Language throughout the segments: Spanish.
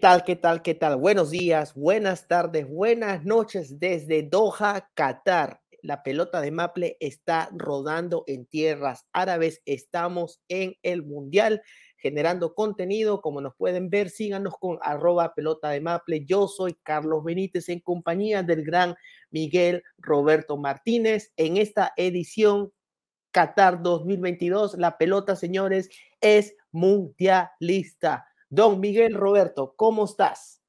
¿Qué tal, qué tal, qué tal? Buenos días, buenas tardes, buenas noches desde Doha, Qatar. La pelota de Maple está rodando en tierras árabes. Estamos en el Mundial generando contenido. Como nos pueden ver, síganos con arroba pelota de Maple. Yo soy Carlos Benítez en compañía del gran Miguel Roberto Martínez. En esta edición Qatar 2022, la pelota, señores, es mundialista. Don Miguel Roberto, ¿cómo estás?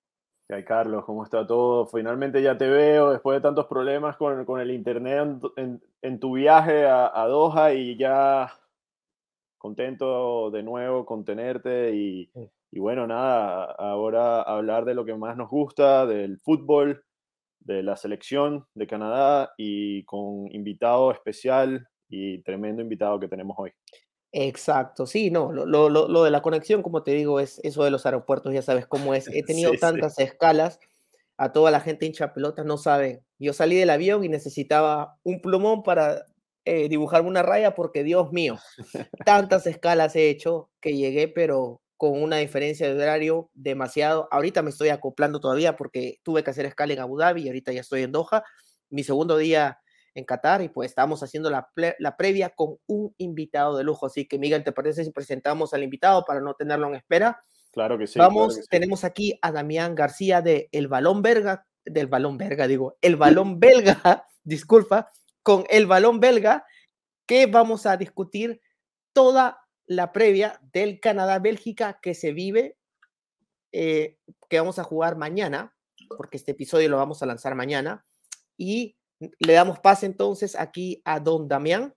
¿Qué Carlos? ¿Cómo está todo? Finalmente ya te veo después de tantos problemas con, con el internet en, en, tu viaje a, a, Doha y ya contento de nuevo con tenerte y, y bueno, nada, ahora hablar de lo que más nos gusta, del fútbol, de la selección de Canadá y con invitado especial y tremendo invitado que tenemos hoy. Exacto, sí, no, lo, lo, lo, de la conexión, como te digo, es eso de los aeropuertos, ya sabes cómo es. He tenido Sí, tantas escalas, a toda la gente hincha pelota, no saben. Yo salí del avión y necesitaba un plumón para eh, dibujarme una raya porque, Dios mío, tantas escalas he hecho que llegué, pero con una diferencia de horario demasiado. Ahorita me estoy acoplando todavía porque tuve que hacer escala en Abu Dhabi y ahorita ya estoy en Doha. Mi segundo día en Qatar y pues estamos haciendo la, la, previa con un invitado de lujo. Así que Miguel, ¿te parece si presentamos al invitado para no tenerlo en espera? Claro que sí. Vamos, claro que sí. tenemos aquí a Damián García de El Balón Belga, del Balón Belga, digo, El Balón Belga, disculpa, con El Balón Belga, que vamos a discutir toda la previa del Canadá-Bélgica que se vive, eh, que vamos a jugar mañana, porque este episodio lo vamos a lanzar mañana, y le damos pase entonces aquí a don Damián.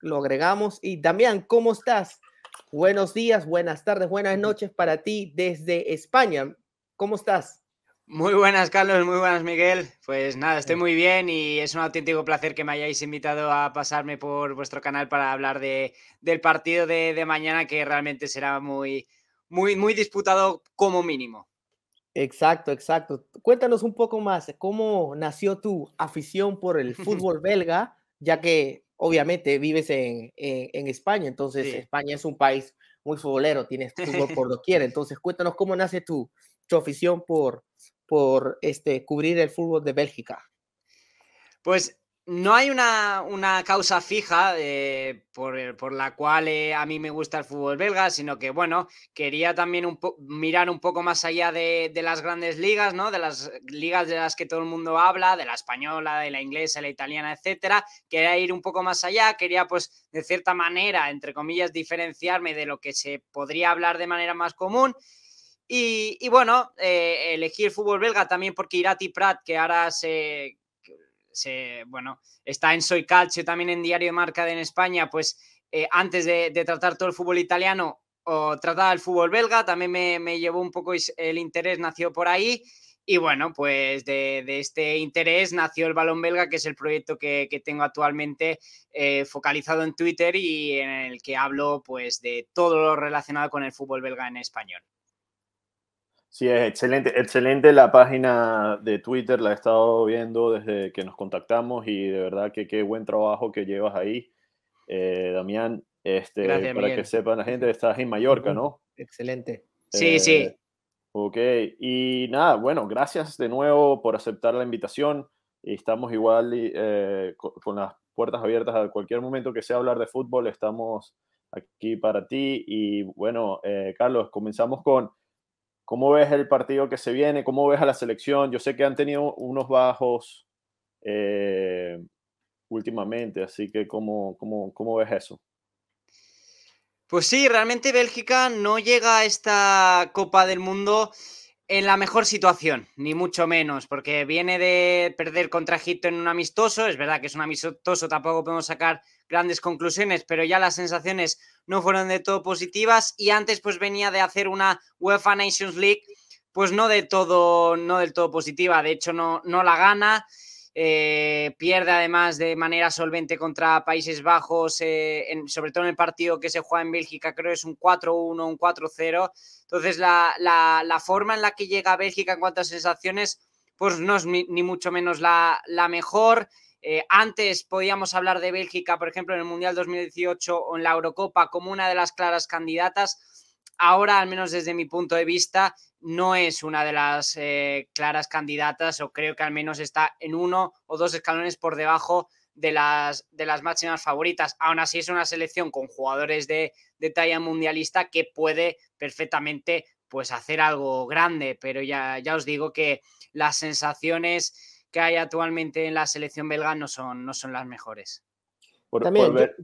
Lo agregamos. Y Damián, ¿cómo estás? Buenos días, buenas tardes, buenas noches para ti desde España. ¿Cómo estás? Muy buenas, Carlos, muy buenas, Miguel. Pues nada, estoy muy bien y es un auténtico placer que me hayáis invitado a pasarme por vuestro canal para hablar de, del partido de, de mañana, que realmente será muy, muy, muy disputado como mínimo. Exacto, exacto. Cuéntanos un poco más, ¿cómo nació tu afición por el fútbol belga? Ya que obviamente vives en, en, en España, entonces Sí. España es un país muy futbolero, tienes fútbol por doquier. Entonces, cuéntanos cómo nace tu, tu afición por, por este, cubrir el fútbol de Bélgica. Pues no hay una, una causa fija eh, por, por la cual eh, a mí me gusta el fútbol belga, sino que, bueno, quería también mirar un poco más allá de, de las grandes ligas, ¿no? De las ligas de las que todo el mundo habla, de la española, de la inglesa, la italiana, etcétera. Quería ir un poco más allá, quería, pues, de cierta manera, entre comillas, diferenciarme de lo que se podría hablar de manera más común. Y, y bueno, eh, elegí el fútbol belga también porque Irati Prat, que ahora se, bueno, está en Soy Calcio, también en Diario de Marca de en España, pues eh, antes de, de, tratar todo el fútbol italiano, o trataba el fútbol belga, también me, me, llevó un poco el interés, nació por ahí. Y bueno, pues de, de, este interés nació el Balón Belga, que es el proyecto que, que tengo actualmente eh, focalizado en Twitter y en el que hablo pues de todo lo relacionado con el fútbol belga en español. Sí, es excelente, excelente la página de Twitter, la he estado viendo desde que nos contactamos y de verdad que qué buen trabajo que llevas ahí, eh, Damián. Este, Gracias, para Miguel. que sepan la gente, estás en Mallorca, ¿no? Excelente. Sí, Eh, sí. Ok, y nada, bueno, gracias de nuevo por aceptar la invitación. Estamos igual eh, con, con las puertas abiertas a cualquier momento que sea hablar de fútbol, estamos aquí para ti. Y bueno, eh, Carlos, comenzamos con cómo ves el partido que se viene, cómo ves a la selección. Yo sé que han tenido unos bajos eh, últimamente, así que ¿cómo, cómo, cómo ves eso? Pues sí, realmente Bélgica no llega a esta Copa del Mundo en la mejor situación, ni mucho menos, porque viene de perder contra Egipto en un amistoso, es verdad que es un amistoso, tampoco podemos sacar grandes conclusiones, pero ya las sensaciones no fueron de todo positivas. Y antes pues venía de hacer una UEFA Nations League pues no de todo no del todo positiva, de hecho no, no la gana, eh, pierde además de manera solvente contra Países Bajos, eh, sobre todo en el partido que se juega en Bélgica, creo que es un 4-1, un 4-0. Entonces, la, la, la, forma en la que llega Bélgica en cuanto a sensaciones, pues no es ni, ni mucho menos la, la mejor. Eh, antes podíamos hablar de Bélgica, por ejemplo, en el Mundial 2018 o en la Eurocopa como una de las claras candidatas. ahora, al menos desde mi punto de vista, no es una de las eh, claras candidatas o creo que al menos está en uno o dos escalones por debajo de las, de las máximas favoritas. Aún así es una selección con jugadores de, de talla mundialista que puede perfectamente pues hacer algo grande, pero ya, ya os digo que las sensaciones que hay actualmente en la selección belga no son, no son las mejores. Por,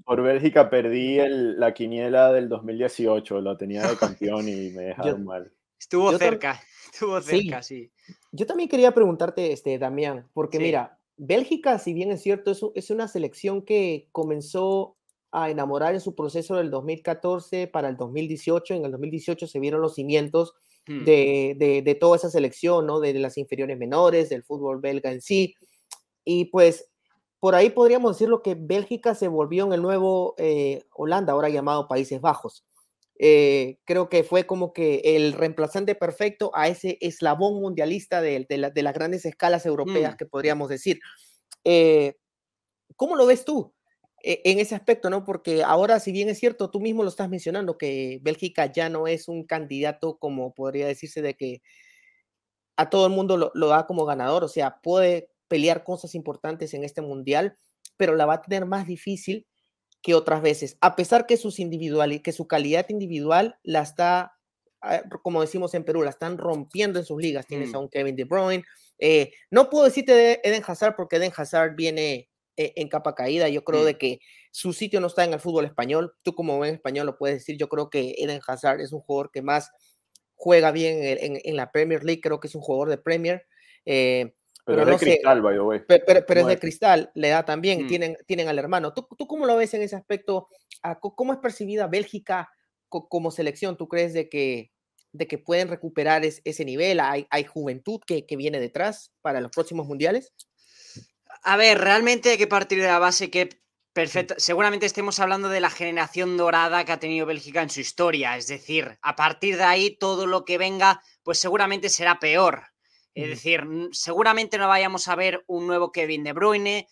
por, Bélgica perdí la quiniela del 2018, lo tenía de campeón y me dejaron mal. Estuvo cerca, estuvo cerca, sí. Yo también quería preguntarte, este, Damián, porque mira, Bélgica, si bien es cierto, es, es una selección que comenzó a enamorar en su proceso del 2014 para el 2018. En el 2018 se vieron los cimientos hmm. de, de, toda esa selección, ¿no? De, las inferiores menores, del fútbol belga en sí. Y pues por ahí podríamos decir lo que Bélgica se volvió en el nuevo eh, Holanda, ahora llamado Países Bajos. Eh, creo que fue como que el reemplazante perfecto a ese eslabón mundialista de, de las grandes escalas europeas, hmm. que podríamos decir. Eh, ¿Cómo lo ves tú? E, en ese aspecto, ¿no? Porque ahora, si bien es cierto, tú mismo lo estás mencionando, que Bélgica ya no es un candidato como podría decirse de que a todo el mundo lo, da como ganador, o sea, puede pelear cosas importantes en este mundial, pero la va a tener más difícil que otras veces, a pesar que, sus individual, que su calidad individual la está, ah, como decimos en Perú, la están rompiendo en sus ligas. Tienes mm. a un Kevin De Bruyne. Eh, no puedo decirte de Eden Hazard porque Eden Hazard viene e-, en capa caída. Yo creo de que su sitio no está en el fútbol español. Tú como buen español lo puedes decir. Yo creo que Eden Hazard es un jugador que más juega bien en, la Premier League. Creo que es un jugador de Premier. Eh, pero, es de cristal, by the way. Pero, es de cristal, le da también, mm. tienen, tienen al hermano. ¿Tú, ¿Tú cómo lo ves en ese aspecto? Ah, ¿Cómo es percibida Bélgica como selección? ¿Tú crees de que, de que pueden recuperar ese nivel? ¿Hay, hay juventud que, que, viene detrás para los próximos mundiales? A ver, realmente hay que partir de la base que perfecto, seguramente estemos hablando de la generación dorada que ha tenido Bélgica en su historia, es decir, a partir de ahí todo lo que venga, pues seguramente será peor. Es decir, seguramente no vayamos a ver un nuevo Kevin De Bruyne,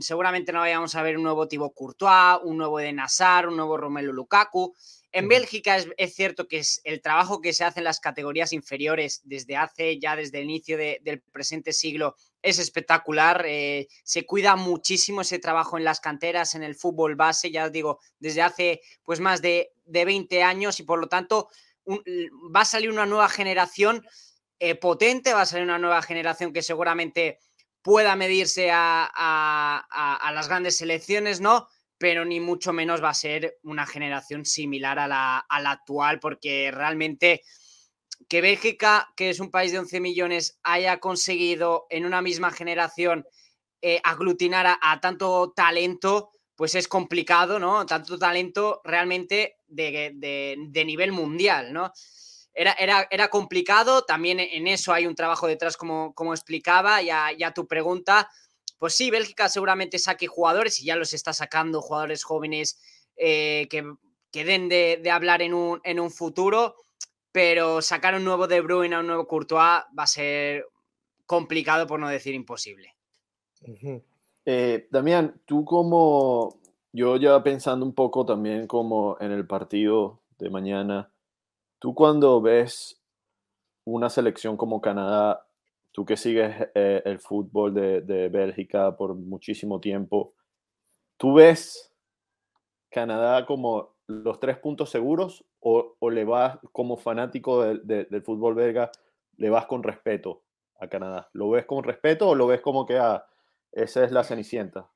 seguramente no vayamos a ver un nuevo Thibaut Courtois, un nuevo de Nassar, un nuevo Romelu Lukaku. En Bélgica es, cierto que es el trabajo que se hace en las categorías inferiores desde hace ya desde el inicio del presente siglo es espectacular. Eh, se cuida muchísimo ese trabajo en las canteras, en el fútbol base, ya os digo, desde hace pues más de, 20 años y por lo tanto va a salir una nueva generación eh, potente, va a salir una nueva generación que seguramente pueda medirse a, las grandes selecciones, ¿no? pero ni mucho menos va a ser una generación similar a la, actual, porque realmente que Bélgica, que es un país de 11 millones, haya conseguido en una misma generación eh, aglutinar a, tanto talento, pues es complicado, ¿no? Tanto talento realmente de, nivel mundial, ¿no? Era, era, era, complicado, también en eso hay un trabajo detrás, como, como explicaba, ya, ya tu pregunta, pues sí, Bélgica seguramente saque jugadores y ya los está sacando jugadores jóvenes eh, que, que, den de, hablar en un, en un, futuro, pero sacar un nuevo De Bruyne a un nuevo Courtois va a ser complicado, por no decir imposible. Eh, Damián, tú como, yo ya pensando un poco también como en el partido de mañana, tú cuando ves una selección como Canadá tú que sigues eh, el fútbol de, Bélgica por muchísimo tiempo, ¿tú ves Canadá como los tres puntos seguros o, le vas como fanático del fútbol belga, le vas con respeto a Canadá? ¿Lo ves con respeto o lo ves como que ah, esa es la cenicienta?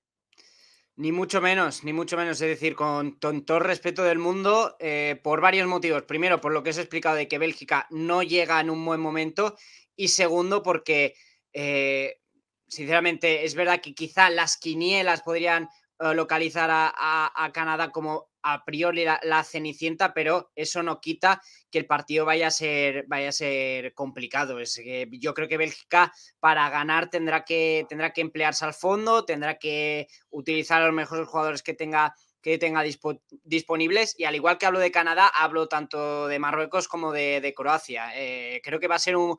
Ni mucho menos, ni mucho menos. Es decir, con, todo el respeto del mundo, eh, por varios motivos. Primero, por lo que os he explicado de que Bélgica no llega en un buen momento y segundo porque, eh, sinceramente, es verdad que quizá las quinielas podrían eh, localizar a, Canadá como a priori la, cenicienta, pero eso no quita que el partido vaya a ser, vaya a ser complicado. Es que yo creo que Bélgica para ganar tendrá que, tendrá que emplearse al fondo, tendrá que utilizar a los mejores jugadores que tenga que tenga disponibles. Y al igual que hablo de Canadá, hablo tanto de Marruecos como de, Croacia. Eh, creo que va a ser un,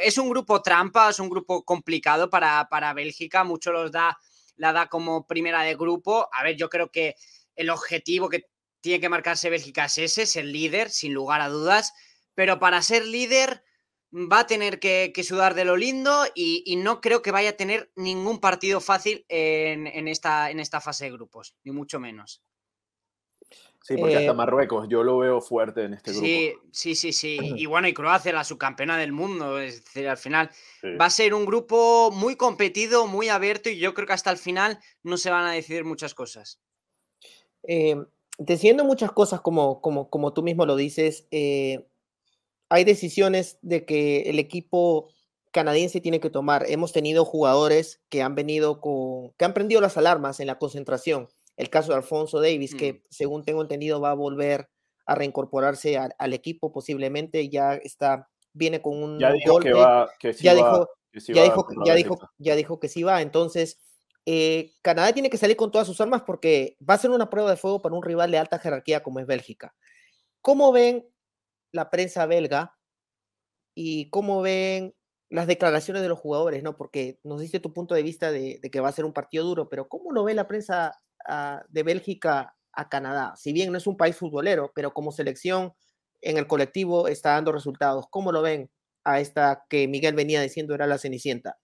es un grupo trampa, es un grupo complicado para, para Bélgica, mucho los da, la da como primera de grupo. A ver, yo creo que el objetivo que tiene que marcarse Bélgica es ese, ser líder, sin lugar a dudas, pero para ser líder va a tener que, sudar de lo lindo y, no creo que vaya a tener ningún partido fácil en, esta, en esta fase de grupos, ni mucho menos. Sí, porque hasta eh, Marruecos yo lo veo fuerte en este grupo. Sí, sí, sí, sí. Y bueno, y Croacia, la subcampeona del mundo. Es decir, al final va a ser un grupo muy competido, muy abierto y yo creo que hasta el final no se van a decidir muchas cosas. Eh, diciendo muchas cosas como, como, como tú mismo lo dices, eh, hay decisiones de que el equipo canadiense tiene que tomar. Hemos tenido jugadores que han venido con, que han prendido las alarmas en la concentración. El caso de Alfonso Davis, que mm. según tengo entendido va a volver a reincorporarse al equipo posiblemente, ya está, viene con un ya dijo que va, que ya dijo, ya dijo, ya dijo, ya dijo que sí va. Entonces, eh, Canadá tiene que salir con todas sus armas porque va a ser una prueba de fuego para un rival de alta jerarquía como es Bélgica. ¿Cómo ven la prensa belga y cómo ven las declaraciones de los jugadores? ¿no? Porque nos dice tu punto de vista de, que va a ser un partido duro, pero ¿cómo lo ve la prensa ah, de Bélgica a Canadá? Si bien no es un país futbolero, pero como selección en el colectivo está dando resultados. ¿Cómo lo ven a esta que Miguel venía diciendo era la Cenicienta?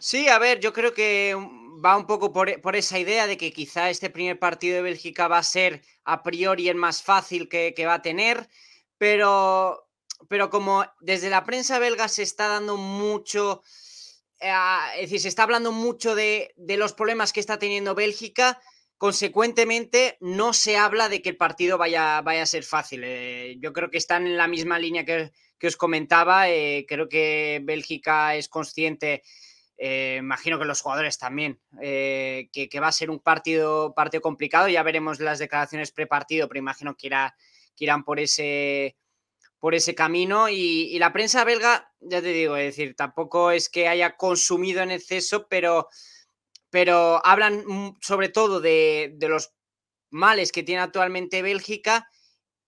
Sí, a ver, yo creo que va un poco por, esa idea de que quizá este primer partido de Bélgica va a ser a priori el más fácil que, va a tener, pero, pero como desde la prensa belga se está dando mucho, eh, es decir, se está hablando mucho de, los problemas que está teniendo Bélgica, consecuentemente no se habla de que el partido vaya, vaya a ser fácil. Eh, yo creo que están en la misma línea que, os comentaba, eh, creo que Bélgica es consciente eh, imagino que los jugadores también, eh, que, va a ser un partido, partido complicado. Ya veremos las declaraciones pre-partido, pero imagino que, irán por ese, por ese camino. Y, la prensa belga, ya te digo, es decir, tampoco es que haya consumido en exceso, pero, pero hablan sobre todo de, los males que tiene actualmente Bélgica.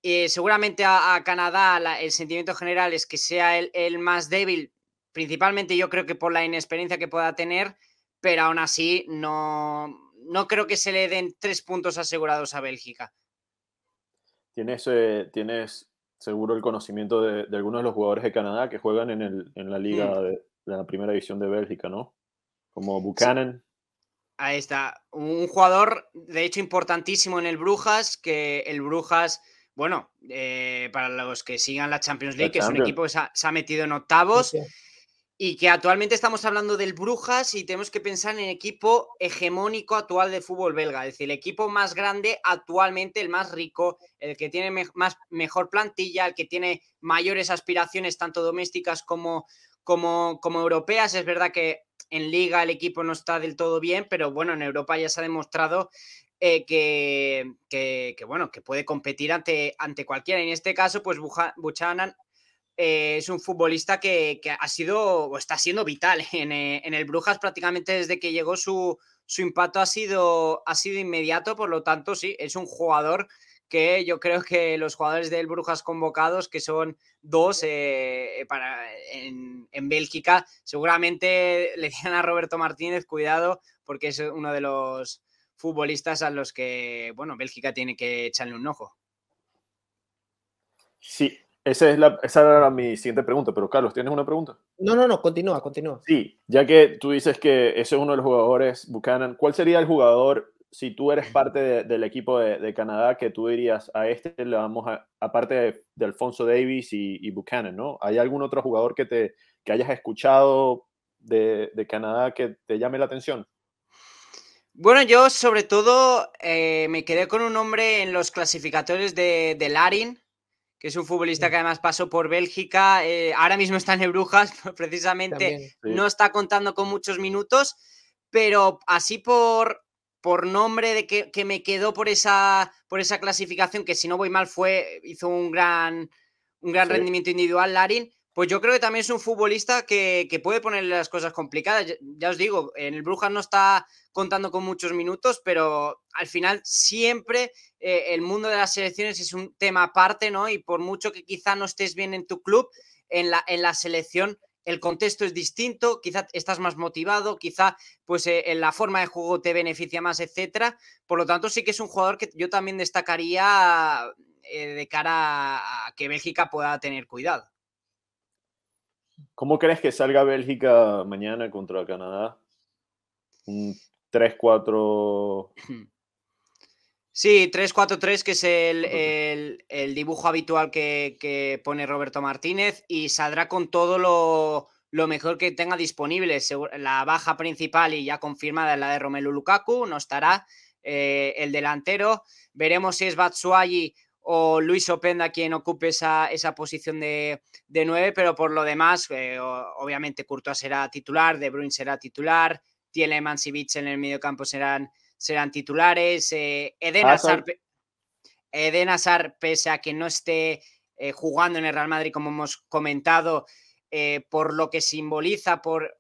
Eh, seguramente a, Canadá el sentimiento general es que sea el más débil principalmente yo creo que por la inexperiencia que pueda tener, pero aún así no, no creo que se le den tres puntos asegurados a Bélgica. Tienes, eh, tienes seguro el conocimiento de, algunos de los jugadores de Canadá que juegan en, el, en la liga mm. de, la primera división de Bélgica, ¿no? Como Buchanan. Ahí está. Un jugador, de hecho, importantísimo en el Brujas, que el Brujas, bueno, eh, para los que sigan la Champions League, que es un equipo que se ha, metido en octavos y que actualmente estamos hablando del Brujas y tenemos que pensar en el equipo hegemónico actual de fútbol belga, es decir, el equipo más grande actualmente, el más rico, el que tiene más, mejor plantilla, el que tiene mayores aspiraciones tanto domésticas como, como, como europeas. Es verdad que en liga el equipo no está del todo bien, pero bueno, en Europa ya se ha demostrado eh, que, que, bueno, que puede competir ante, ante cualquiera. En este caso, pues Buchanan eh, es un futbolista que, ha sido o está siendo vital eh, en, el Brujas prácticamente desde que llegó su, impacto ha sido, ha sido inmediato, por lo tanto sí, es un jugador que yo creo que los jugadores del Brujas convocados, que son dos eh, para, en, Bélgica, seguramente le digan a Roberto Martínez, cuidado, porque es uno de los futbolistas a los que, bueno, Bélgica tiene que echarle un ojo. Sí, esa, es la, esa era mi siguiente pregunta, pero Carlos, ¿tienes una pregunta? No, no, no, continúa, continúa. Sí, ya que tú dices que ese es uno de los jugadores, Buchanan, ¿cuál sería el jugador, si tú eres parte del equipo de, Canadá, que tú dirías a este le vamos a, aparte de, Alfonso Davis y, Buchanan, ¿no? ¿Hay algún otro jugador que, te, que hayas escuchado de, Canadá que te llame la atención? Bueno, yo sobre todo eh, me quedé con un nombre en los clasificatorios de, de Larin, que es un futbolista que además pasó por Bélgica, eh, ahora mismo está en el Brujas, precisamente no está contando con muchos minutos, pero así por, por nombre de que, me quedó por esa, por esa clasificación, que si no voy mal fue, hizo un gran, un gran rendimiento individual, Larin, pues yo creo que también es un futbolista que, puede ponerle las cosas complicadas. Ya, os digo, en el Brujas no está contando con muchos minutos, pero al final siempre eh, el mundo de las selecciones es un tema aparte, ¿no? Y por mucho que quizá no estés bien en tu club, en la, en la selección el contexto es distinto, quizá estás más motivado, quizá pues eh, en la forma de juego te beneficia más, etcétera. Por lo tanto, sí que es un jugador que yo también destacaría eh, de cara a que Bélgica pueda tener cuidado. ¿Cómo crees que salga Bélgica mañana contra Canadá? Un 3-4. Sí, 3-4-3, que es el, dibujo habitual que, pone Roberto Martínez, y saldrá con todo lo, mejor que tenga disponible. La baja principal y ya confirmada es la de Romelu Lukaku, no estará eh, el delantero. Veremos si es Batsuagi o Luis Openda quien ocupe esa, posición de, de 9, pero por lo demás, eh, obviamente Courtois será titular, De Bruyne será titular, Tielemans y en el medio campo serán serán titulares. Eh, Eden, Hazard, pese a que no esté eh, jugando en el Real Madrid, como hemos comentado, eh, por lo que simboliza, por,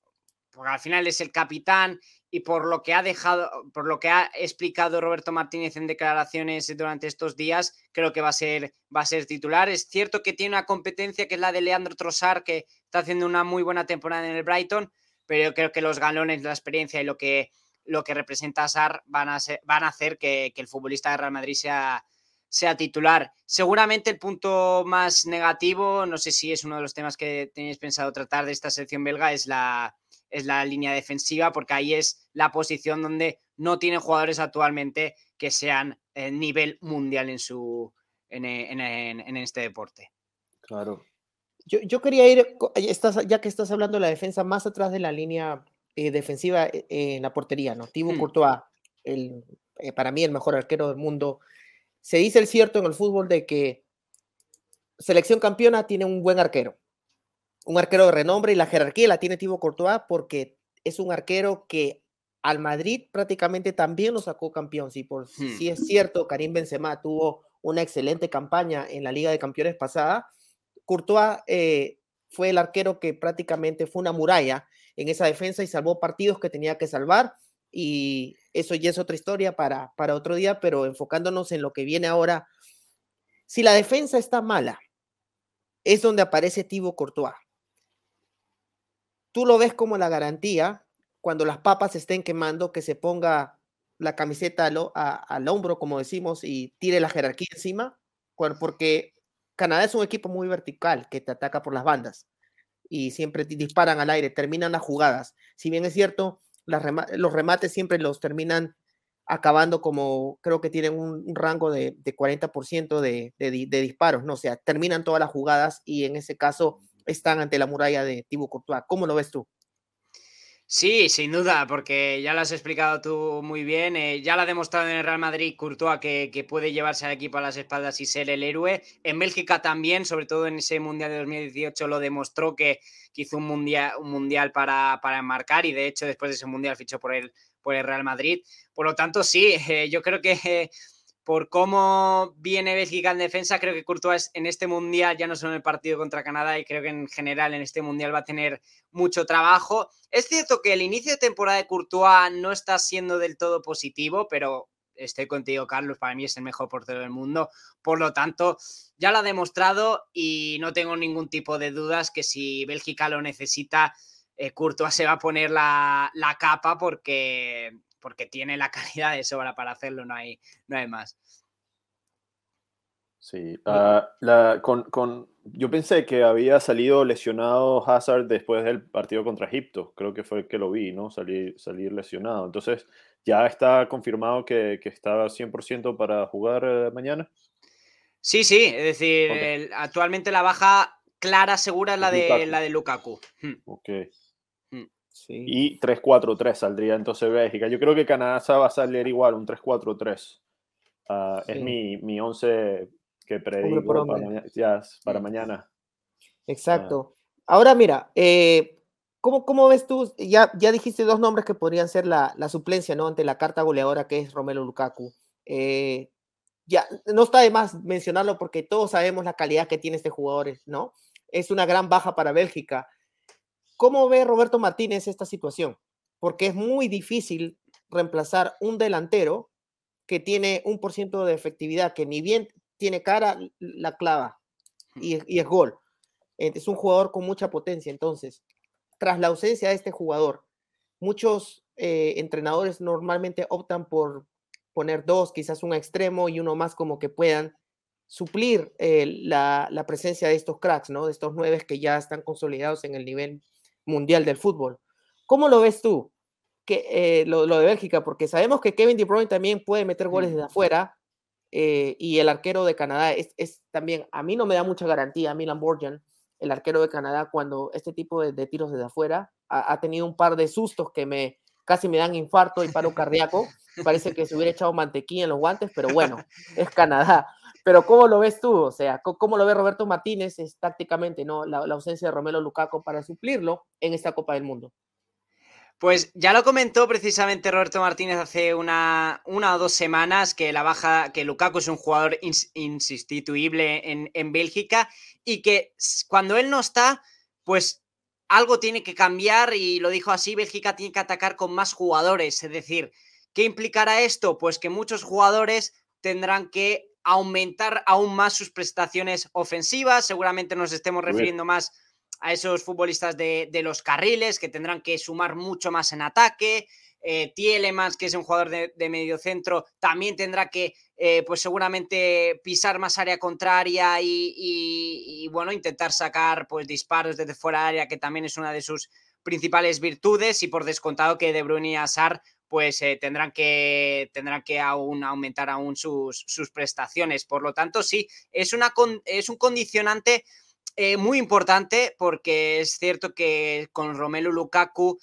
porque al final es el capitán y por lo que ha dejado, por lo que ha explicado Roberto Martínez en declaraciones durante estos días, creo que va a ser, va a ser titular. Es cierto que tiene una competencia que es la de Leandro Trossard, que está haciendo una muy buena temporada en el Brighton, pero yo creo que los galones, la experiencia y lo que lo que representa SAR van a, van a hacer que, el futbolista de Real Madrid sea, sea titular. Seguramente el punto más negativo, no sé si es uno de los temas que tenéis pensado tratar de esta selección belga, es la, es la línea defensiva, porque ahí es la posición donde no tienen jugadores actualmente que sean en nivel mundial en, su, en, en, este deporte. Claro. Yo, yo quería ir, ya que estás hablando de la defensa, más atrás de la línea eh, defensiva eh, en la portería, ¿no? Thibaut mm. Courtois, el, eh, para mí el mejor arquero del mundo. Se dice el cierto en el fútbol de que selección campeona tiene un buen arquero, un arquero de renombre y la jerarquía la tiene Thibaut Courtois porque es un arquero que al Madrid prácticamente también lo sacó campeón. Si, por, si hmm. es cierto, Karim Benzema tuvo una excelente campaña en la Liga de Campeones pasada, Courtois fue el arquero que prácticamente fue una muralla en esa defensa y salvó partidos que tenía que salvar. Y eso ya es otra historia para, para otro día, pero enfocándonos en lo que viene ahora. Si la defensa está mala, es donde aparece Thibaut Courtois. Tú lo ves como la garantía cuando las papas estén quemando, que se ponga la camiseta al, hombro, como decimos, y tire la jerarquía encima, porque Canadá es un equipo muy vertical que te ataca por las bandas y siempre disparan al aire, terminan las jugadas. Si bien es cierto, los remates siempre los terminan acabando como creo que tienen un, rango de, 40% de, de, disparos, ¿no? O sea, terminan todas las jugadas y en ese caso están ante la muralla de Thibaut Courtois. ¿Cómo lo ves tú? Sí, sin duda, porque ya lo has explicado tú muy bien. Eh, ya lo ha demostrado en el Real Madrid Courtois que, que, puede llevarse al equipo a las espaldas y ser el héroe. En Bélgica también, sobre todo en ese Mundial de 2018, lo demostró que, hizo un Mundial, un mundial para, para enmarcar y de hecho después de ese Mundial fichó por el, por el Real Madrid. Por lo tanto, sí, eh, yo creo que por cómo viene Bélgica en defensa, creo que Courtois en este mundial, ya no solo en el partido contra Canadá, y creo que en general en este mundial va a tener mucho trabajo. Es cierto que el inicio de temporada de Courtois no está siendo del todo positivo, pero estoy contigo, Carlos, para mí es el mejor portero del mundo. Por lo tanto, ya lo ha demostrado y no tengo ningún tipo de dudas que si Bélgica lo necesita, eh, Courtois se va a poner la, la capa porque porque tiene la calidad de sobra para hacerlo, no hay, no hay más. Sí, ah, la, con, con, yo pensé que había salido lesionado Hazard después del partido contra Egipto, creo que fue el que lo vi, ¿no? Salir, salir lesionado. Entonces, ¿ya está confirmado que, que está 100% para jugar eh, mañana? Sí, sí, es decir, actualmente la baja clara, segura es la de, la de Lukaku. Hmm. Ok. Y 3-4-3 saldría entonces Bélgica. Yo creo que Canadá va a salir igual, un 3-4-3. Ah, es mi, mi 11 que predigo para, mañana. Exacto. Ahora mira, eh, ¿cómo, ¿cómo, ves tú? Ya, ya dijiste dos nombres que podrían ser la, la suplencia, ¿no? Ante la carta goleadora que es Romelu Lukaku. Eh, ya, no está de más mencionarlo porque todos sabemos la calidad que tiene este jugador, ¿no? Es una gran baja para Bélgica. ¿Cómo ve Roberto Martínez esta situación? Porque es muy difícil reemplazar un delantero que tiene un por ciento de efectividad, que ni bien tiene cara, la clava y, es gol. Es un jugador con mucha potencia. Entonces, tras la ausencia de este jugador, muchos eh, entrenadores normalmente optan por poner dos, quizás un extremo y uno más como que puedan suplir eh, la, presencia de estos cracks, ¿no? De estos nueve que ya están consolidados en el nivel mundial del fútbol. ¿Cómo lo ves tú? Que, eh, lo, de Bélgica, porque sabemos que Kevin De Bruyne también puede meter goles desde afuera y el arquero de Canadá es, también, a mí no me da mucha garantía, Milan Borjan, el arquero de Canadá, cuando este tipo de, tiros desde afuera ha, tenido un par de sustos que me casi me dan infarto y paro cardíaco. Parece que se hubiera echado mantequilla en los guantes, pero bueno, es Canadá. Pero ¿cómo lo ves tú? O sea, ¿cómo lo ve Roberto Martínez es, tácticamente, ¿no? La, ausencia de Romelo Lukaku para suplirlo en esta Copa del Mundo. Pues ya lo comentó precisamente Roberto Martínez hace una, una o dos semanas que la baja, que Lukaku es un jugador insustituible en, en Bélgica y que cuando él no está, pues algo tiene que cambiar y lo dijo así, Bélgica tiene que atacar con más jugadores. Es decir, ¿qué implicará esto? Pues que muchos jugadores tendrán que aumentar aún más sus prestaciones ofensivas. Seguramente nos estemos refiriendo más a esos futbolistas de, los carriles que tendrán que sumar mucho más en ataque. Eh, Tielemans, que es un jugador de, medio centro, también tendrá que, eh, pues seguramente, pisar más área contraria y, bueno, intentar sacar pues disparos desde fuera de área, que también es una de sus principales virtudes. Y por descontado que De Bruyne y Asar pues eh, tendrán que, tendrán que aún aumentar aún sus, sus prestaciones. Por lo tanto, sí, es, una, es un condicionante eh, muy importante porque es cierto que con Romelu Lukaku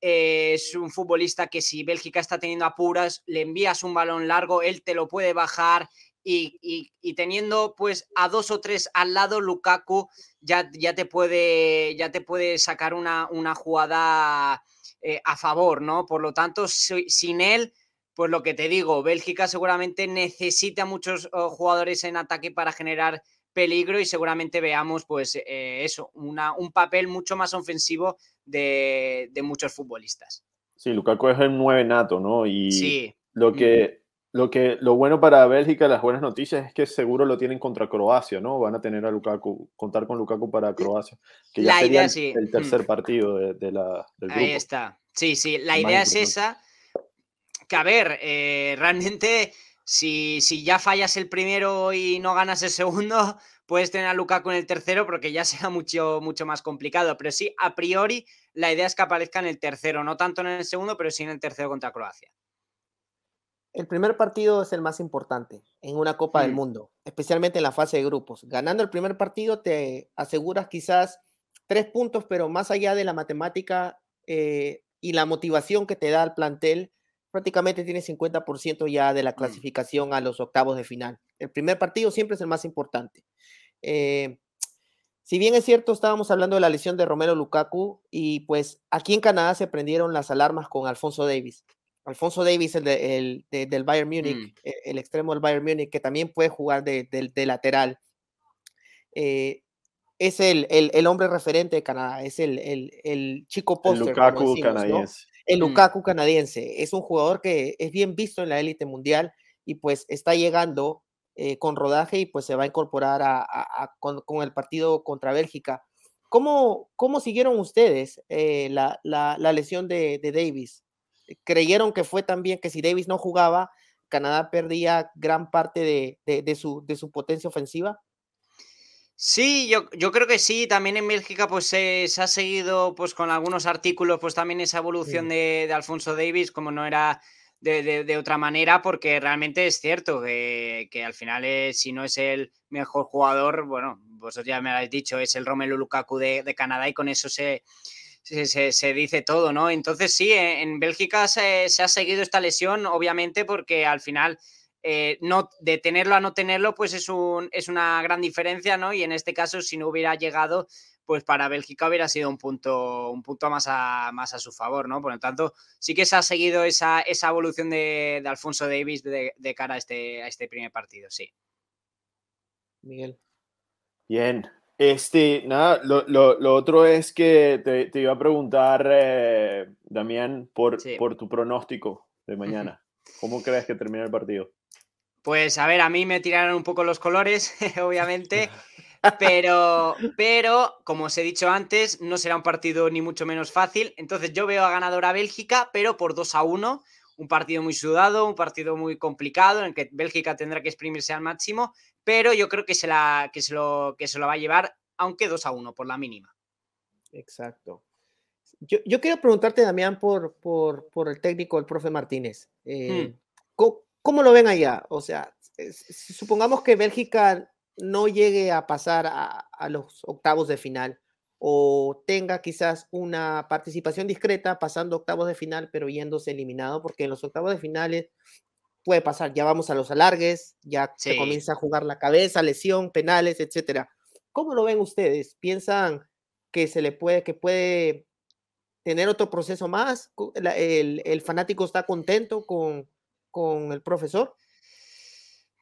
eh, es un futbolista que si Bélgica está teniendo apuras, le envías un balón largo, él te lo puede bajar y, teniendo pues a dos o tres al lado, Lukaku ya, ya, te, puede, ya te puede sacar una, una jugada eh, a favor, ¿no? Por lo tanto, sin él, pues lo que te digo, Bélgica seguramente necesita muchos oh, jugadores en ataque para generar peligro y seguramente veamos, pues eh, eso, una, un papel mucho más ofensivo de, muchos futbolistas. Sí, Lukaku es el 9 nato, ¿no? Y sí. lo que, lo que, lo bueno para Bélgica, las buenas noticias es que seguro lo tienen contra Croacia, ¿no? Van a tener a Lukaku, contar con Lukaku para Croacia, que ya sería el, tercer mm. partido de, la, del grupo. Ahí está. Sí, sí, la idea es esa. Que a ver, eh, realmente si, ya fallas el primero y no ganas el segundo, puedes tener a Lukaku en el tercero porque ya será mucho, mucho más complicado. Pero sí, a priori, la idea es que aparezca en el tercero, no tanto en el segundo, pero sí en el tercero contra Croacia. El primer partido es el más importante en una Copa del. Mundo, especialmente en la fase de grupos. Ganando el primer partido te aseguras quizás tres puntos, pero más allá de la matemática eh, y la motivación que te da el plantel, prácticamente tiene 50% ya de la mm. clasificación a los octavos de final. El primer partido siempre es el más importante. Eh, si bien es cierto, estábamos hablando de la lesión de Romero Lukaku y pues aquí en Canadá se prendieron las alarmas con Alfonso Davis. Alfonso Davis, el, del Bayern Múnich, mm. e, el, extremo del Bayern Múnich, que también puede jugar de, lateral. Eh, es el, el, hombre referente de Canadá, es el, chico póster. Lukaku canadiense el mm. Lukaku canadiense. Es un jugador que es bien visto en la élite mundial y pues está llegando eh, con rodaje y pues se va a incorporar a, con, el partido contra Bélgica. ¿Cómo, cómo siguieron ustedes eh, la, lesión de, Davis? ¿Creyeron que fue también que si Davis no jugaba, Canadá perdía gran parte de, su, de su potencia ofensiva? Sí, yo, yo creo que sí. También en Bélgica pues se, ha seguido pues con algunos artículos pues también esa evolución de, Alfonso Davis como no era de, otra manera porque realmente es cierto que, al final si no es el mejor jugador, bueno, vosotros ya me lo habéis dicho, es el Romelu Lukaku de, Canadá y con eso se, se, dice todo, ¿no? Entonces sí, en, Bélgica se, se ha seguido esta lesión obviamente porque al final eh, no, de tenerlo a no tenerlo, pues es, un, es una gran diferencia, ¿no? Y en este caso, si no hubiera llegado, pues para Bélgica hubiera sido un punto, un punto más, a, más a su favor, ¿no? Por lo tanto, sí que se ha seguido esa, esa evolución de, Alfonso Davis de, cara a este, a este primer partido, sí. Miguel. Bien. Este, nada, lo, otro es que te, iba a preguntar, eh, Damián, por, por tu pronóstico de mañana. ¿Cómo crees que termina el partido? Pues a ver, a mí me tiraron un poco los colores, obviamente. Pero, pero, como os he dicho antes, no será un partido ni mucho menos fácil. Entonces yo veo a ganadora Bélgica, pero por 2 a 1. Un partido muy sudado, un partido muy complicado, en que Bélgica tendrá que exprimirse al máximo, pero yo creo que se, la, que se, lo, que se lo va a llevar, aunque 2 a 1, por la mínima. Exacto. Yo, yo quiero preguntarte, Damián, por, por, por, el técnico, el profe Martínez. Eh, hmm. ¿cómo, ¿cómo, lo ven allá? O sea, supongamos que Bélgica no llegue a pasar a, los octavos de final o tenga quizás una participación discreta pasando octavos de final, pero yéndose eliminado, porque en los octavos de finales puede pasar, ya vamos a los alargues, ya se comienza a jugar la cabeza, lesión, penales, etcétera. ¿Cómo lo ven ustedes? ¿Piensan que se le puede, que puede tener otro proceso más? ¿El, el fanático está contento con, con el profesor?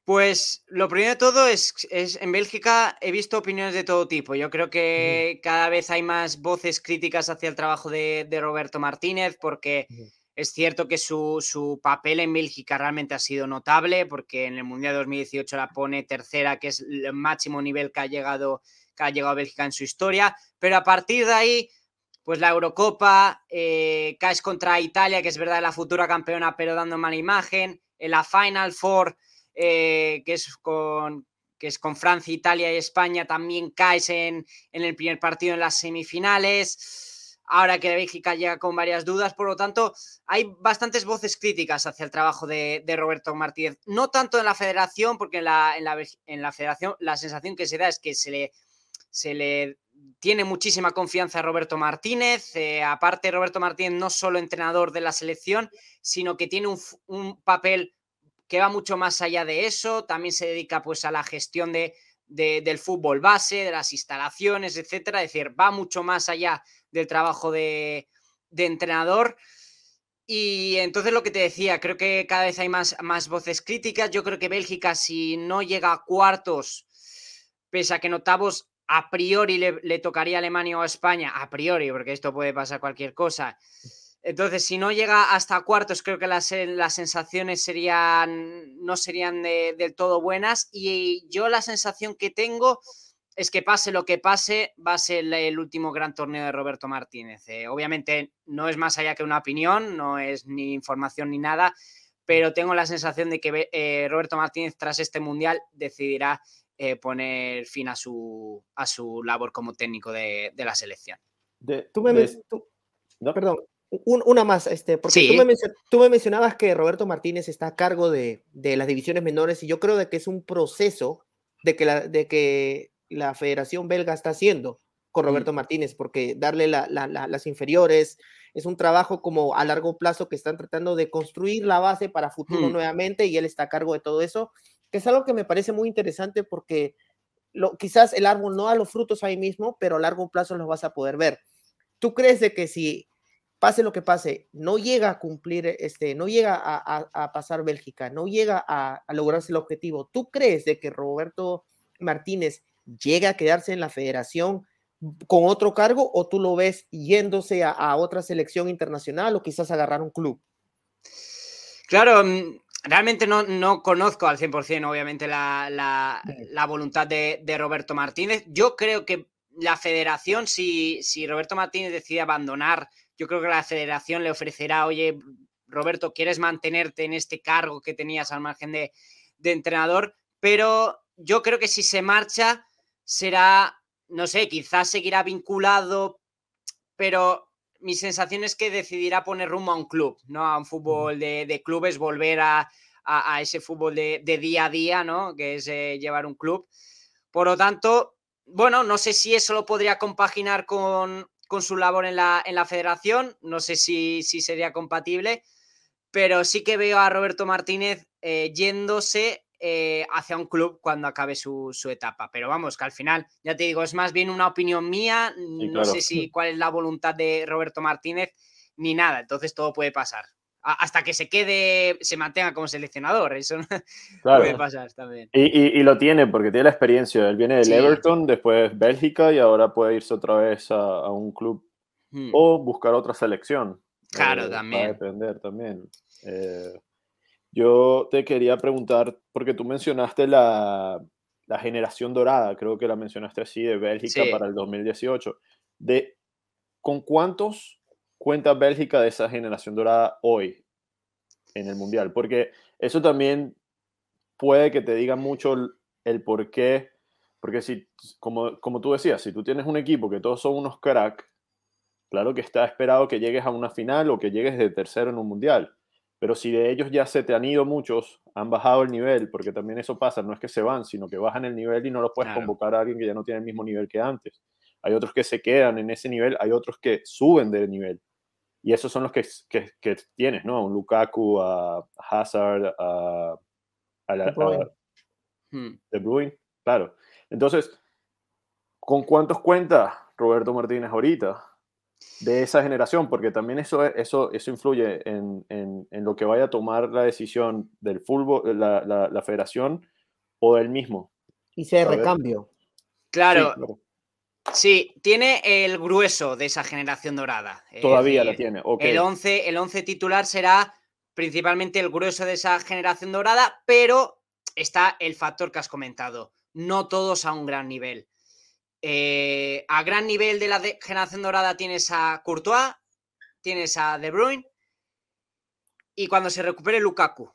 Pues lo primero de todo es, es, en Bélgica he visto opiniones de todo tipo. Yo creo que cada vez hay más voces críticas hacia el trabajo de, Roberto Martínez porque es cierto que su, papel en Bélgica realmente ha sido notable porque en el Mundial 2018 la pone tercera, que es el máximo nivel que ha llegado, que ha llegado Bélgica en su historia. Pero a partir de ahí, pues la Eurocopa, eh, caes contra Italia, que es verdad la futura campeona, pero dando mala imagen. En la Final Four eh, que, es con, que es con Francia, Italia y España, también caes en, el primer partido en las semifinales. Ahora que Bélgica llega con varias dudas, por lo tanto, hay bastantes voces críticas hacia el trabajo de, Roberto Martínez. No tanto en la federación, porque en la, en la, federación la sensación que se da es que se le, se le tiene muchísima confianza a Roberto Martínez. Eh, aparte, Roberto Martínez no solo entrenador de la selección, sino que tiene un, un papel que va mucho más allá de eso, también se dedica pues a la gestión de, del fútbol base, de las instalaciones, etcétera, es decir, va mucho más allá del trabajo de, entrenador. Y entonces lo que te decía, creo que cada vez hay más, más voces críticas. Yo creo que Bélgica, si no llega a cuartos, pese a que en a priori le, le tocaría a Alemania o a España, a priori, porque esto puede pasar cualquier cosa, entonces, si no llega hasta cuartos, creo que las, eh, las sensaciones serían, no serían del todo buenas. Y yo la sensación que tengo es que pase lo que pase, va a ser el, último gran torneo de Roberto Martínez. Eh, obviamente no es más allá que una opinión, no es ni información ni nada, pero tengo la sensación de que eh, Roberto Martínez tras este mundial decidirá poner fin a su, a su labor como técnico de, la selección. tú me, no, perdón, una más, este, porque tú, me mencionabas que Roberto Martínez está a cargo de, las divisiones menores y yo creo de que es un proceso de que la, de que la Federación Belga está haciendo con Roberto Martínez, porque darle las inferiores es un trabajo como a largo plazo que están tratando de construir la base para futuro nuevamente y él está a cargo de todo eso, que es algo que me parece muy interesante porque lo, quizás el árbol no da los frutos ahí mismo, pero a largo plazo los vas a poder ver. ¿Tú crees de que si pase lo que pase, no llega a cumplir, este, no llega a, pasar Bélgica, no llega a, lograrse el objetivo, ¿tú crees de que Roberto Martínez llega a quedarse en la federación con otro cargo o tú lo ves yéndose a, otra selección internacional o quizás agarrar un club? Claro, mm, realmente no, no conozco al 100% obviamente la, la, voluntad de, de, Roberto Martínez. Yo creo que la federación, si, si Roberto Martínez decide abandonar yo creo que la federación le ofrecerá, oye, Roberto, ¿quieres mantenerte en este cargo que tenías al margen de, entrenador? Pero yo creo que si se marcha será, no sé, quizás seguirá vinculado, pero mi sensación es que decidirá poner rumbo a un club, ¿no? A un fútbol de, clubes, volver a, ese fútbol de, día a día, ¿no? Que es eh, llevar un club. Por lo tanto, bueno, no sé si eso lo podría compaginar con, con su labor en la, en la federación. No sé si, si, sería compatible, pero sí que veo a Roberto Martínez eh, yéndose eh, hacia un club cuando acabe su, etapa. Pero vamos, que al final, ya te digo, es más bien una opinión mía. no sé si cuál es la voluntad de Roberto Martínez ni nada. Entonces todo puede pasar hasta que se quede, se mantenga como seleccionador. Eso puede pasar también. Y, lo tiene porque tiene la experiencia. Él viene del Everton, después Bélgica y ahora puede irse otra vez a, un club hmm. o buscar otra selección. Claro, también. Va a depender también. Eh, yo te quería preguntar, porque tú mencionaste la, la generación dorada, creo que la mencionaste así, de Bélgica para el 2018. De, ¿Con cuántos cuenta Bélgica de esa generación dorada hoy en el Mundial? Porque eso también puede que te diga mucho el, por qué. Porque si, como, como tú decías, si tú tienes un equipo que todos son unos crack, claro que está esperado que llegues a una final o que llegues de tercero en un Mundial. Pero si de ellos ya se te han ido muchos, han bajado el nivel, porque también eso pasa, no es que se van, sino que bajan el nivel y no los puedes convocar a alguien que ya no tiene el mismo nivel que antes. Hay otros que se quedan en ese nivel, hay otros que suben de nivel. Y esos son los que, que, que tienes, ¿no? Un Lukaku, a Hazard, a, a, la, hmm. De Bruyne, claro. Entonces, ¿con cuántos cuenta Roberto Martínez ahorita? de esa generación, porque también eso, eso, eso influye en, en, lo que vaya a tomar la decisión del fútbol, la, la, federación o del mismo. Y se recambio. Claro. Sí, tiene el grueso de esa generación dorada. Todavía la tiene. El, 11, el 11 titular será principalmente el grueso de esa generación dorada, pero está el factor que has comentado. No todos a un gran nivel. Eh, a gran nivel de la generación dorada tienes a Courtois, tienes a De Bruyne y cuando se recupere Lukaku,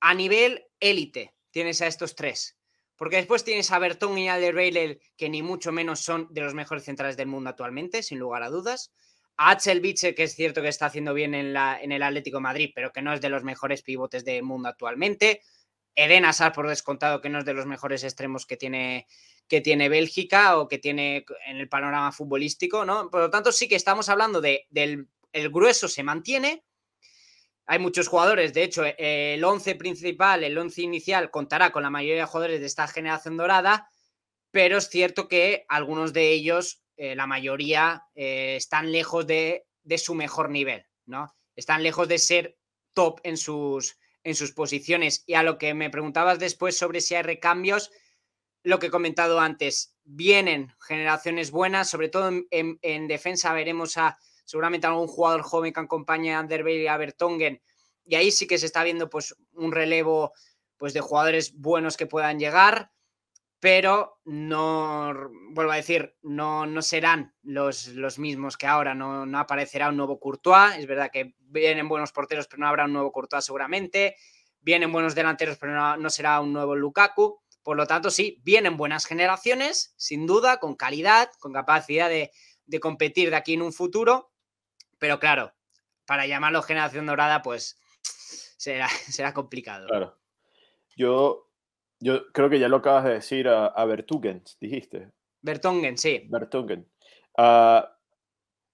a nivel élite, tienes a estos tres. Porque después tienes a Bertón y Alderweireld, que ni mucho menos son de los mejores centrales del mundo actualmente, sin lugar a dudas. A Axel Biche, que es cierto que está haciendo bien en, el Atlético Madrid, pero que no es de los mejores pivotes del mundo actualmente. Eden Hazard, por descontado, que no es de los mejores extremos que tiene, que tiene Bélgica o que tiene en el panorama futbolístico, ¿no? Por lo tanto, sí que estamos hablando de, del el grueso se mantiene. Hay muchos jugadores, de hecho, el 11 principal, el 11 inicial, contará con la mayoría de jugadores de esta generación dorada, pero es cierto que algunos de ellos, eh, la mayoría, eh, están lejos de, de, su mejor nivel, ¿no? Están lejos de ser top en sus, en sus posiciones. Y a lo que me preguntabas después sobre si hay recambios, lo que he comentado antes, vienen generaciones buenas, sobre todo en, defensa veremos a seguramente algún jugador joven que acompañe a Anderbeil y a Bertongen, y ahí sí que se está viendo pues un relevo pues de jugadores buenos que puedan llegar, pero no, vuelvo a decir, no, no serán los, los mismos que ahora, no, no aparecerá un nuevo Courtois, es verdad que vienen buenos porteros, pero no habrá un nuevo Courtois seguramente, vienen buenos delanteros, pero no, no será un nuevo Lukaku, por lo tanto, sí, vienen buenas generaciones, sin duda, con calidad, con capacidad de, competir de aquí en un futuro, pero claro, para llamarlo generación dorada, pues será, será complicado. Claro. Yo, yo creo que ya lo acabas de decir a, a dijiste. Bertongen, sí. Bertongen. Ah,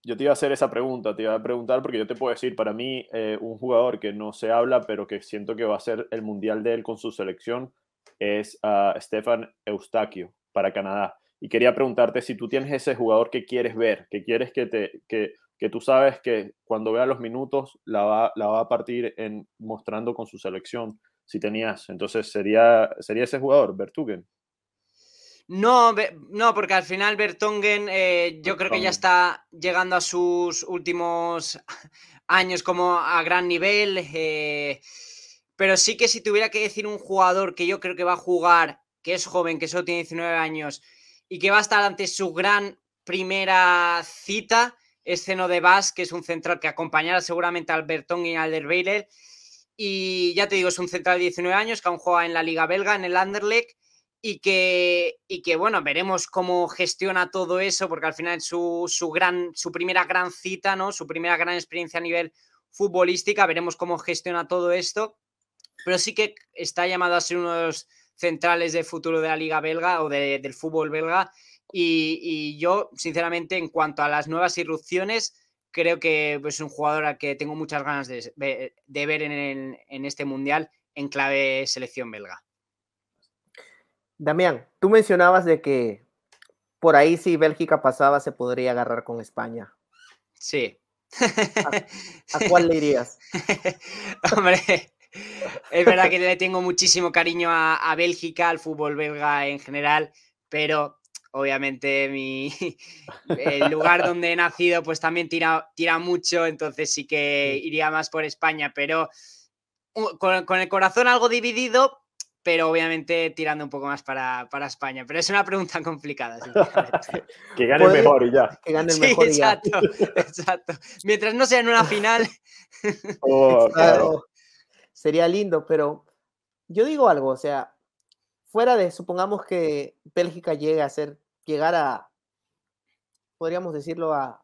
yo te iba a hacer esa pregunta, te iba a preguntar porque yo te puedo decir, para mí, eh, un jugador que no se habla, pero que siento que va a ser el mundial de él con su selección, es uh, Stefan Eustaquio para Canadá. Y quería preguntarte si tú tienes ese jugador que quieres ver, que quieres que, te, que, que tú sabes que cuando vea los minutos la va, la va a partir en, mostrando con su selección, si tenías. Entonces, ¿sería, sería ese jugador, Bertugen? No, no, porque al final Bertongen eh, yo creo que ya está llegando a sus últimos años como a gran nivel. Eh, pero sí que si tuviera que decir un jugador que yo creo que va a jugar, que es joven, que solo tiene 19 años y que va a estar ante su gran primera cita, es Zeno de Bas, que es un central que acompañará seguramente al Bertón y al Derweiler. Y ya te digo, es un central de 19 años que aún juega en la Liga Belga, en el Anderlecht, y que, y que bueno, veremos cómo gestiona todo eso, porque al final su, su, gran, su primera gran cita, ¿no? Su primera gran experiencia a nivel futbolística, veremos cómo gestiona todo esto pero sí que está llamado a ser uno de los centrales de futuro de la liga belga o del fútbol belga. Y, yo, sinceramente, en cuanto a las nuevas irrupciones, creo que pues, es un jugador al que tengo muchas ganas de, ver en, en este mundial en clave selección belga. Damián, tú mencionabas de que por ahí si Bélgica pasaba se podría agarrar con España. Sí. ¿A, cuál le irías? Hombre, es verdad que le tengo muchísimo cariño a, Bélgica, al fútbol belga en general, pero obviamente mi, el lugar donde he nacido pues también tira, tira mucho, entonces sí que iría más por España, pero con, el corazón algo dividido, pero obviamente tirando un poco más para, España. Pero es una pregunta complicada. que gane el mejor y ya. Que gane el mejor exacto, y ya. exacto. Mientras no sea en una final. Oh, Sería lindo, pero yo digo algo, o sea, fuera de, supongamos que Bélgica llegue a ser, llegar a, podríamos decirlo, a,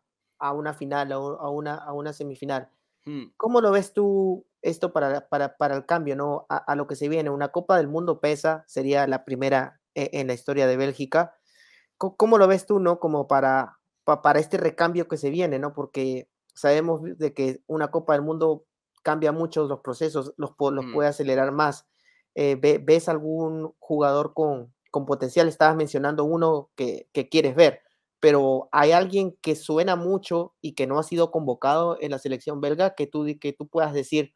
una final, a una, a una semifinal. Hmm. ¿Cómo lo ves tú esto para, para, el cambio, ¿no? A, lo que se viene. Una Copa del Mundo pesa, sería la primera e, en, la historia de Bélgica. ¿Cómo, lo ves tú, ¿no? Como para, para este recambio que se viene, ¿no? Porque sabemos de que una Copa del Mundo cambia mucho los procesos, los, los mm. puede acelerar más. Eh, ¿Ves algún jugador con, con potencial? Estabas mencionando uno que, que quieres ver pero hay alguien que suena mucho y que no ha sido convocado en la selección belga que tú, que tú puedas decir,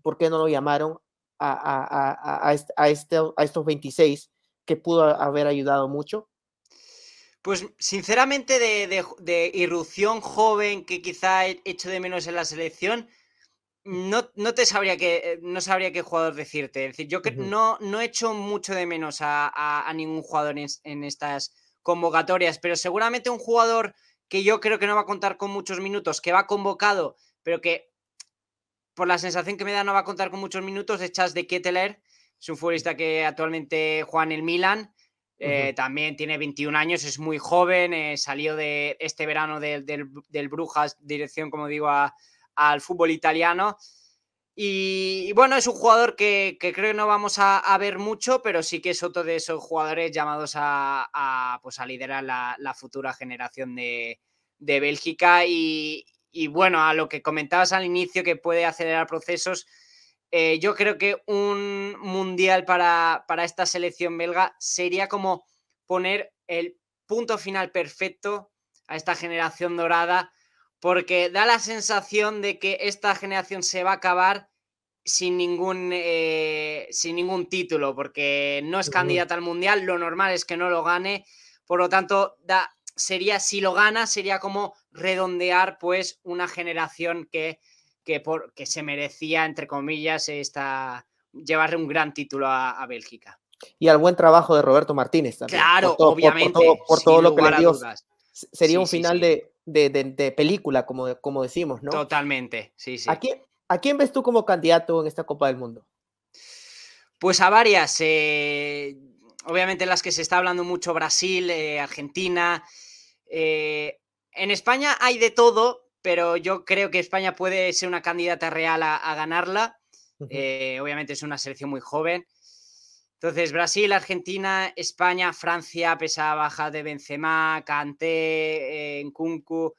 ¿por qué no lo llamaron a, a, a, a, este, estos 26 que pudo haber ayudado mucho? Pues sinceramente de, de, irrupción joven que quizá he hecho de menos en la selección, no, no te sabría que eh, no sabría qué jugador decirte. Es decir, yo que no, hecho mucho de menos a, ningún jugador en, en, estas convocatorias, pero seguramente un jugador que yo creo que no va a contar con muchos minutos, que va convocado, pero que por la sensación que me da, no va a contar con muchos minutos. Echas de Ketteler, es un futbolista que actualmente juega en el Milan. Eh, también tiene 21 años, es muy joven, eh, salió de este verano del Brujas, dirección, como digo, al fútbol italiano. Y, bueno, es un jugador que, creo que no vamos a, ver mucho, pero sí que es otro de esos jugadores llamados a, pues a liderar la, futura generación de, de Bélgica. Y, bueno, a lo que comentabas al inicio que puede acelerar procesos, eh, yo creo que un mundial para, esta selección belga sería como poner el punto final perfecto a esta generación dorada, porque da la sensación de que esta generación se va a acabar sin ningún, eh, sin ningún título, porque no es candidata al mundial, lo normal es que no lo gane, por lo tanto, da, sería, si lo gana, sería como redondear pues una generación que, que, por, que se merecía, entre comillas, esta, llevarle un gran título a, Bélgica. Y al buen trabajo de Roberto Martínez también. Claro, obviamente. Por, todo, lo que le dio. Sería un final De, de, película, como, como decimos, ¿no? Totalmente, sí, sí. ¿A quién, ¿A quién ves tú como candidato en esta Copa del Mundo? Pues a varias. Eh, obviamente las que se está hablando mucho, Brasil, eh, Argentina, eh, en España hay de todo, pero yo creo que España puede ser una candidata real a, ganarla. Obviamente es una selección muy joven. Entonces, Brasil, Argentina, España, Francia, pesa baja de Benzema, Kanté, eh, Nkunku.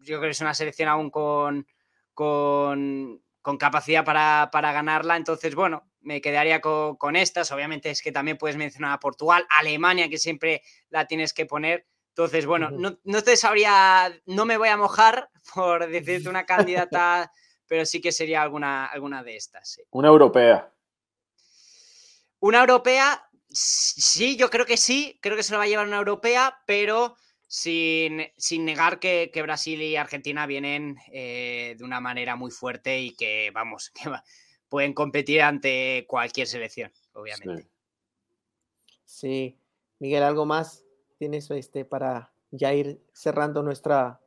Yo creo que es una selección aún con, con, capacidad para, ganarla. Entonces, bueno, me quedaría con, con, estas. Obviamente es que también puedes mencionar a Portugal, Alemania, que siempre la tienes que poner. Entonces, bueno, no, te sabría, no me voy a mojar por decirte una candidata, pero sí que sería alguna, alguna de estas. Una europea. Una europea, sí, yo creo que sí, creo que se lo va a llevar una europea, pero sin, negar que, Brasil y Argentina vienen eh, de una manera muy fuerte y que, vamos, que pueden competir ante cualquier selección, obviamente. sí. Miguel, ¿algo más? tienes este, para ya ir cerrando nuestra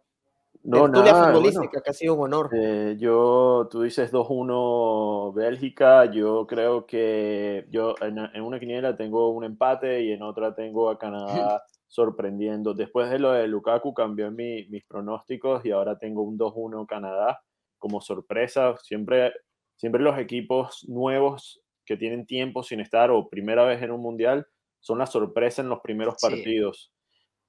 no, nada, futbolística, que ha sido un honor. Eh, yo, tú dices 2-1 Bélgica, yo creo que yo en, una quiniela tengo un empate y en otra tengo a Canadá sorprendiendo. Después de lo de Lukaku cambió mis pronósticos y ahora tengo un 2-1 Canadá como sorpresa. Siempre, siempre los equipos nuevos que tienen tiempo sin estar o primera vez en un mundial son la sorpresa en los primeros partidos.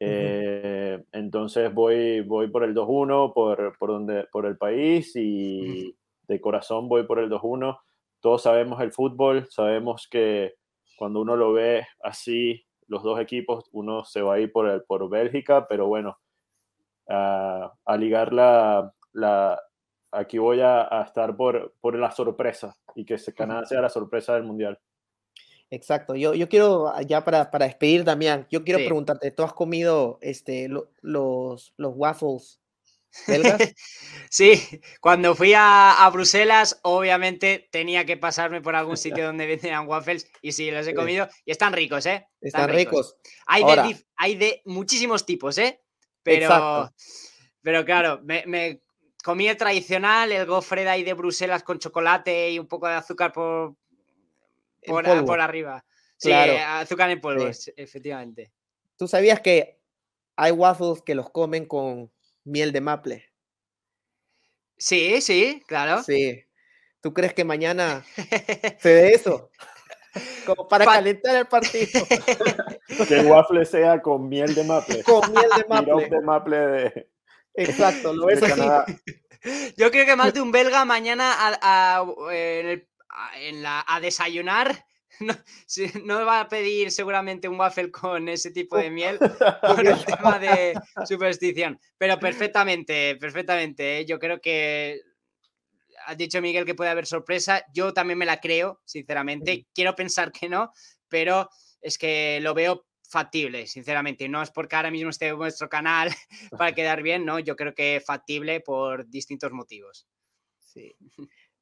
Eh, entonces voy, voy por el 2-1, por, por, donde, por el país y de corazón voy por el 2-1. Todos sabemos el fútbol, sabemos que cuando uno lo ve así, los dos equipos, uno se va a ir por, el, por Bélgica, pero bueno, a, a ligar la, la, aquí voy a, a, estar por, por la sorpresa y que Canadá sea la sorpresa del Mundial. Exacto. Yo, yo quiero, ah, ya para, para despedir, Damián, yo quiero preguntarte, ¿tú has comido este, los, los waffles belgas. Sí, cuando fui a, Bruselas, obviamente tenía que pasarme por algún sitio donde vendían waffles y sí, los he comido y están ricos, ¿eh? Están, ricos. Hay, de, hay de muchísimos tipos, ¿eh? Pero, pero claro, me, comí el tradicional, el gofre de ahí de Bruselas con chocolate y un poco de azúcar por, por, arriba. Sí, azúcar en polvo, efectivamente. ¿Tú sabías que hay waffles que los comen con miel de maple? Sí, sí, claro. Sí. ¿Tú crees que mañana se dé eso? Como para calentar el partido. que el waffle sea con miel de maple. Con miel de maple. de maple de... Exacto, lo es Yo creo que más de un belga mañana a, en la, a desayunar no, no, va a pedir seguramente un waffle con ese tipo de miel por el tema de superstición. Pero perfectamente, perfectamente. ¿eh? Yo creo que has dicho Miguel que puede haber sorpresa. Yo también me la creo, sinceramente. Quiero pensar que no, pero es que lo veo factible, sinceramente. No es porque ahora mismo esté en vuestro canal para quedar bien, ¿no? Yo creo que factible por distintos motivos. Sí.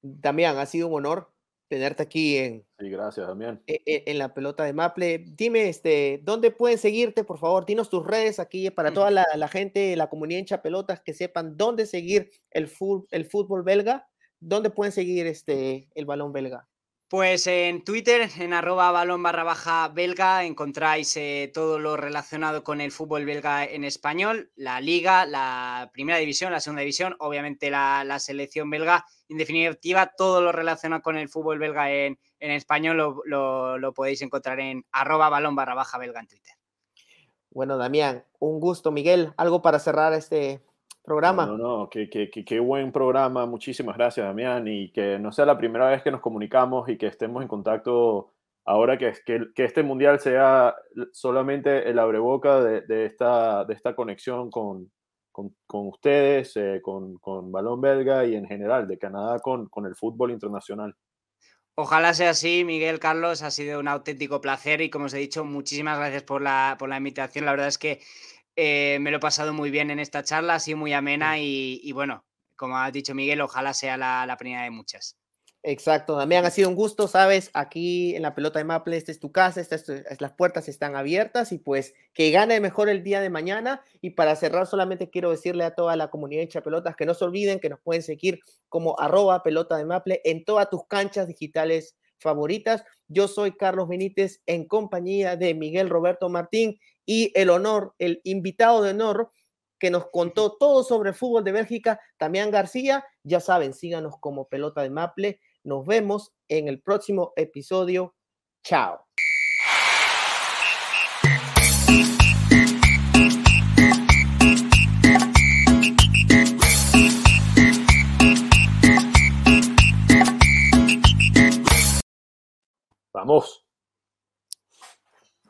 Damián, ha sido un honor tenerte aquí en. Sí, gracias, Damián. E, e, en, la pelota de Maple. Dime, este, ¿dónde pueden seguirte, por favor? Dinos tus redes aquí para toda la, la gente, la comunidad hincha pelotas, que sepan dónde seguir el, el fútbol belga. ¿Dónde pueden seguir este, el balón belga? Pues en Twitter, en arroba balón barra baja belga, encontráis eh, todo lo relacionado con el fútbol belga en español, la liga, la primera división, la segunda división, obviamente la, selección belga, en definitiva, todo lo relacionado con el fútbol belga en, español lo, lo, podéis encontrar en arroba balón barra baja belga en Twitter. Bueno, Damián, un gusto. Miguel, algo para cerrar este, programa. No, no, qué, qué, buen programa. Muchísimas gracias, Damián. Y que no sea la primera vez que nos comunicamos y que estemos en contacto ahora que, que, este mundial sea solamente el abreboca de, de, esta, de esta conexión con, con, con ustedes, eh, con, con, Balón Belga y en general de Canadá con, con el fútbol internacional. Ojalá sea así, Miguel Carlos. Ha sido un auténtico placer y como os he dicho, muchísimas gracias por la, por la invitación. La verdad es que eh, me lo he pasado muy bien en esta charla, ha sido muy amena y, bueno, como ha dicho Miguel, ojalá sea la, primera de muchas. Exacto, Damián, ha sido un gusto, sabes, aquí en la pelota de Maple, esta es tu casa, estas las puertas están abiertas y pues que gane mejor el día de mañana. Y para cerrar, solamente quiero decirle a toda la comunidad de pelotas que no se olviden que nos pueden seguir como arroba pelota de Maple en todas tus canchas digitales favoritas. Yo soy Carlos Benítez en compañía de Miguel Roberto Martín y el honor, el invitado de honor que nos contó todo sobre el fútbol de Bélgica, Damián García. Ya saben, síganos como Pelota de Maple. Nos vemos en el próximo episodio. Chao. Vamos.